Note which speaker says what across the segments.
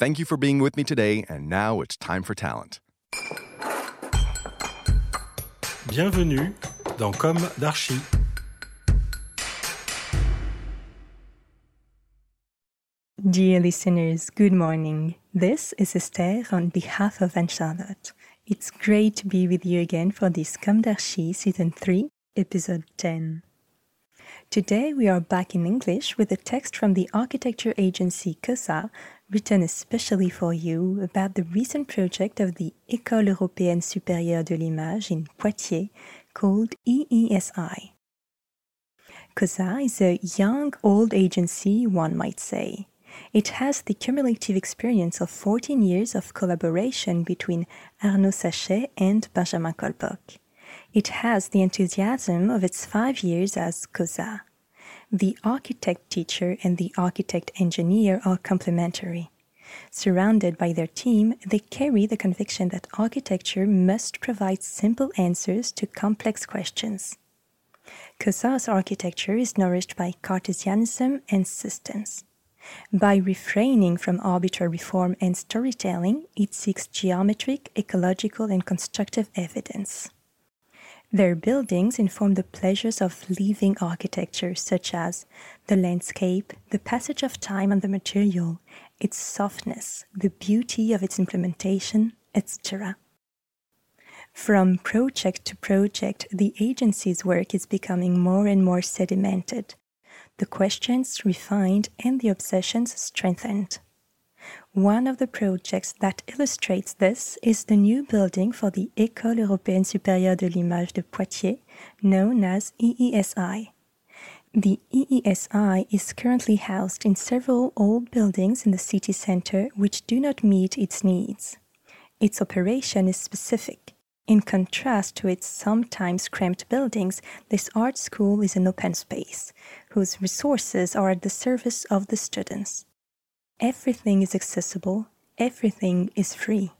Speaker 1: Thank you for being with me today, and now it's time for talent.
Speaker 2: Bienvenue dans Comme d'Archi.
Speaker 3: Dear listeners, good morning. This is Esther on behalf of Anne Charlotte. It's great to be with you again for this Comme d'Archi Season 3, Episode 10. Today we are back in English with a text from the architecture agency COSA, written especially for you about the recent project of the École Européenne Supérieure de l'Image in Poitiers called EESI. COSA is a young old agency, one might say. It has the cumulative experience of 14 years of collaboration between Arnaud Sachet and Benjamin Colboc. It has the enthusiasm of its five years as COSA. The architect teacher and the architect engineer are complementary. Surrounded by their team, they carry the conviction that architecture must provide simple answers to complex questions. COSA's architecture is nourished by Cartesianism and systems. By refraining from arbitrary form and storytelling, it seeks geometric, ecological, and constructive evidence. Their buildings inform the pleasures of living architecture, such as the landscape, the passage of time and the material, its softness, the beauty of its implementation, etc. From project to project, the agency's work is becoming more and more sedimented, the questions refined and the obsessions strengthened. One of the projects that illustrates this is the new building for the École Européenne Supérieure de l'Image de Poitiers, known as EESI. The EESI is currently housed in several old buildings in the city center which do not meet its needs. Its operation is specific. In contrast to its sometimes cramped buildings, this art school is an open space, whose resources are at the service of the students. Everything is accessible, everything is free.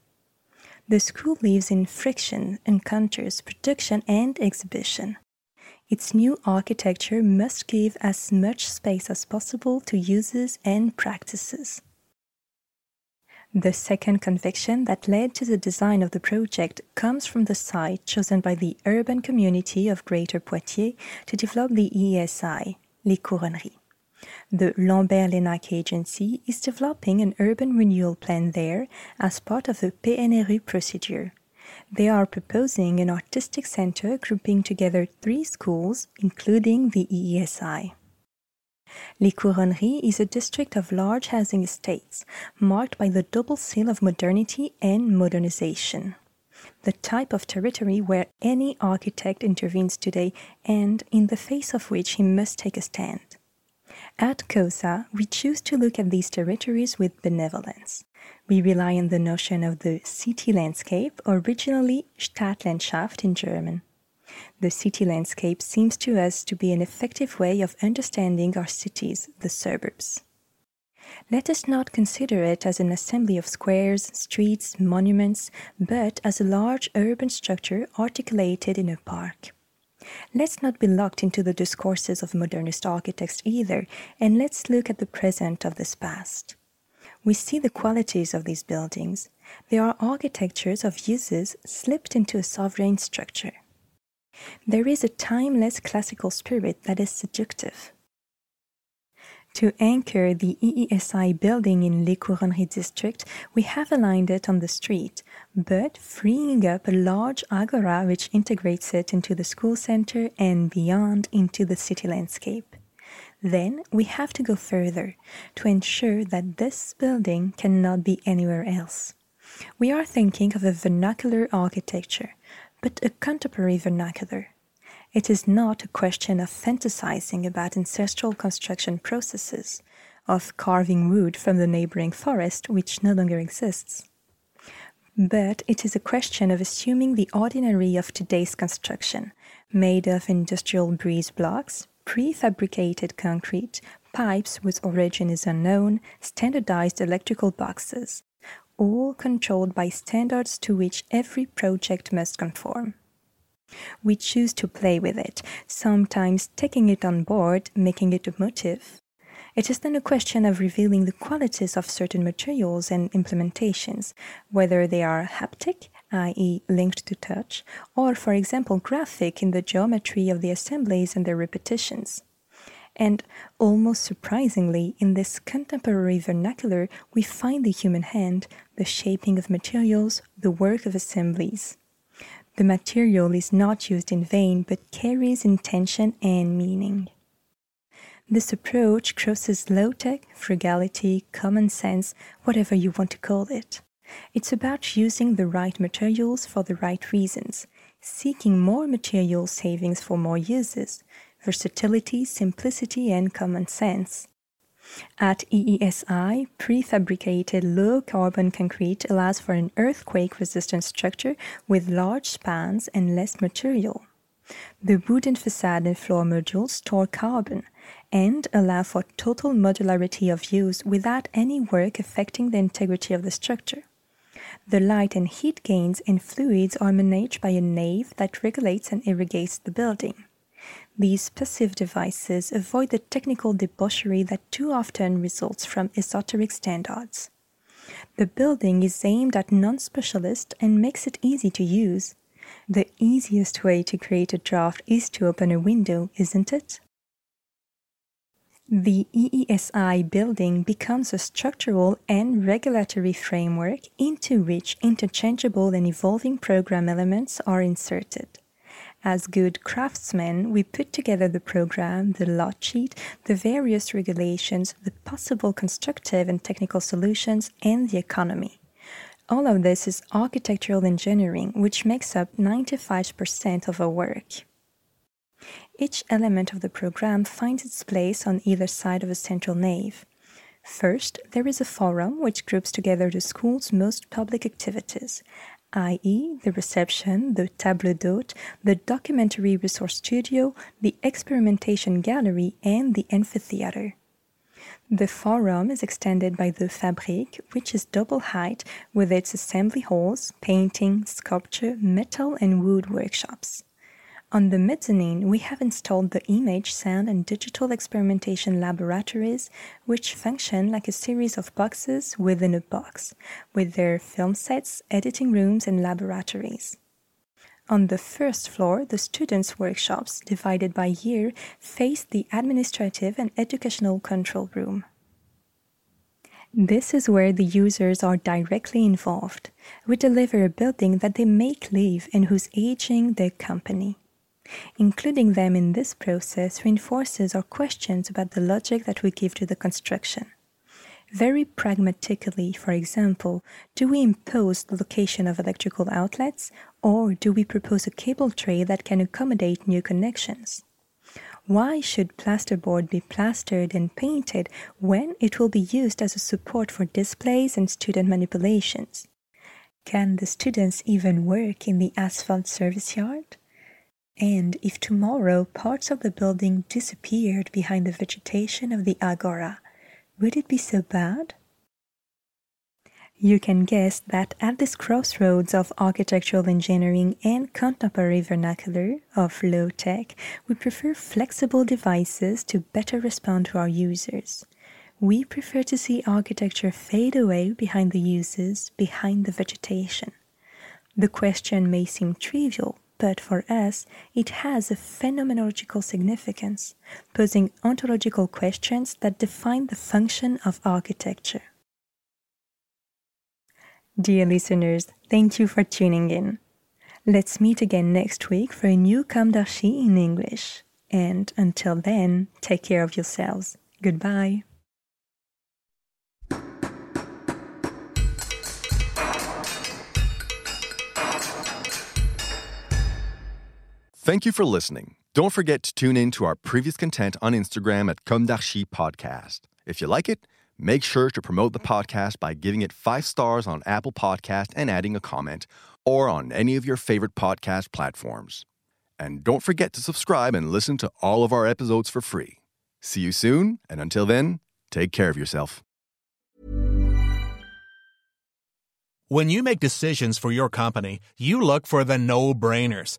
Speaker 3: The school lives in friction, encounters, production, and exhibition. Its new architecture must give as much space as possible to uses and practices. The second conviction that led to the design of the project comes from the site chosen by the urban community of Greater Poitiers to develop the ESI, Les Couronneries. The Lambert Lénack agency is developing an urban renewal plan there as part of the PNRU procedure. They are proposing an artistic center grouping together three schools, including the EESI. Les Couronneries is a district of large housing estates, marked by the double seal of modernity and modernization. The type of territory where any architect intervenes today and in the face of which he must take a stand. At COSA, we choose to look at these territories with benevolence. We rely on the notion of the city landscape, originally Stadtlandschaft in German. The city landscape seems to us to be an effective way of understanding our cities, the suburbs. Let us not consider it as an assembly of squares, streets, monuments, but as a large urban structure articulated in a park. Let's not be locked into the discourses of modernist architects either, and let's look at the present of this past. We see the qualities of these buildings. They are architectures of uses slipped into a sovereign structure. There is a timeless classical spirit that is seductive. To anchor the EESI building in Les Couronneries district, we have aligned it on the street, but freeing up a large agora which integrates it into the school center and beyond into the city landscape. Then we have to go further to ensure that this building cannot be anywhere else. We are thinking of a vernacular architecture, but a contemporary vernacular. It is not a question of fantasizing about ancestral construction processes, of carving wood from the neighboring forest which no longer exists. But it is a question of assuming the ordinary of today's construction, made of industrial breeze blocks, prefabricated concrete, pipes whose origin is unknown, standardized electrical boxes, all controlled by standards to which every project must conform. We choose to play with it, sometimes taking it on board, making it a motive. It is then a question of revealing the qualities of certain materials and implementations, whether they are haptic, i.e., linked to touch, or, for example, graphic in the geometry of the assemblies and their repetitions. And almost surprisingly, in this contemporary vernacular, we find the human hand, the shaping of materials, the work of assemblies. The material is not used in vain but carries intention and meaning. This approach crosses low tech, frugality, common sense, whatever you want to call it. It's about using the right materials for the right reasons, seeking more material savings for more uses, versatility, simplicity, and common sense. At EESI, prefabricated low carbon concrete allows for an earthquake resistant structure with large spans and less material. The wooden facade and floor modules store carbon and allow for total modularity of use without any work affecting the integrity of the structure. The light and heat gains in fluids are managed by a nave that regulates and irrigates the building. These passive devices avoid the technical debauchery that too often results from esoteric standards. The building is aimed at non specialists and makes it easy to use. The easiest way to create a draft is to open a window, isn't it? The EESI building becomes a structural and regulatory framework into which interchangeable and evolving program elements are inserted. As good craftsmen, we put together the program, the lot sheet, the various regulations, the possible constructive and technical solutions, and the economy. All of this is architectural engineering, which makes up 95% of our work. Each element of the program finds its place on either side of a central nave. First, there is a forum which groups together the school's most public activities, i.e., the reception, the table d'hôte, the documentary resource studio, the experimentation gallery, and the amphitheater. The forum is extended by the Fabrique, which is double height with its assembly halls, painting, sculpture, metal, and wood workshops. On the mezzanine, we have installed the image, sound, and digital experimentation laboratories, which function like a series of boxes within a box, with their film sets, editing rooms, and laboratories. On the first floor, the students' workshops, divided by year, face the administrative and educational control room. This is where the users are directly involved. We deliver a building that they make live and whose aging their company. Including them in this process reinforces our questions about the logic that we give to the construction. Very pragmatically, for example, do we impose the location of electrical outlets or do we propose a cable tray that can accommodate new connections? Why should plasterboard be plastered and painted when it will be used as a support for displays and student manipulations? Can the students even work in the asphalt service yard? And if tomorrow parts of the building disappeared behind the vegetation of the agora, would it be so bad? You can guess that at this crossroads of architectural engineering and contemporary vernacular of low tech, we prefer flexible devices to better respond to our users. We prefer to see architecture fade away behind the uses, behind the vegetation. The question may seem trivial, but for us, it has a phenomenological significance, posing ontological questions that define the function of architecture. Dear listeners, thank you for tuning in. Let's meet again next week for a new d'Archi in English. And until then, take care of yourselves. Goodbye.
Speaker 1: Thank you for listening. Don't forget to tune in to our previous content on Instagram at Comme Podcast. If you like it, make sure to promote the podcast by giving it five stars on Apple Podcast and adding a comment, or on any of your favorite podcast platforms. And don't forget to subscribe and listen to all of our episodes for free. See you soon, and until then, take care of yourself.
Speaker 4: When you make decisions for your company, you look for the no brainers.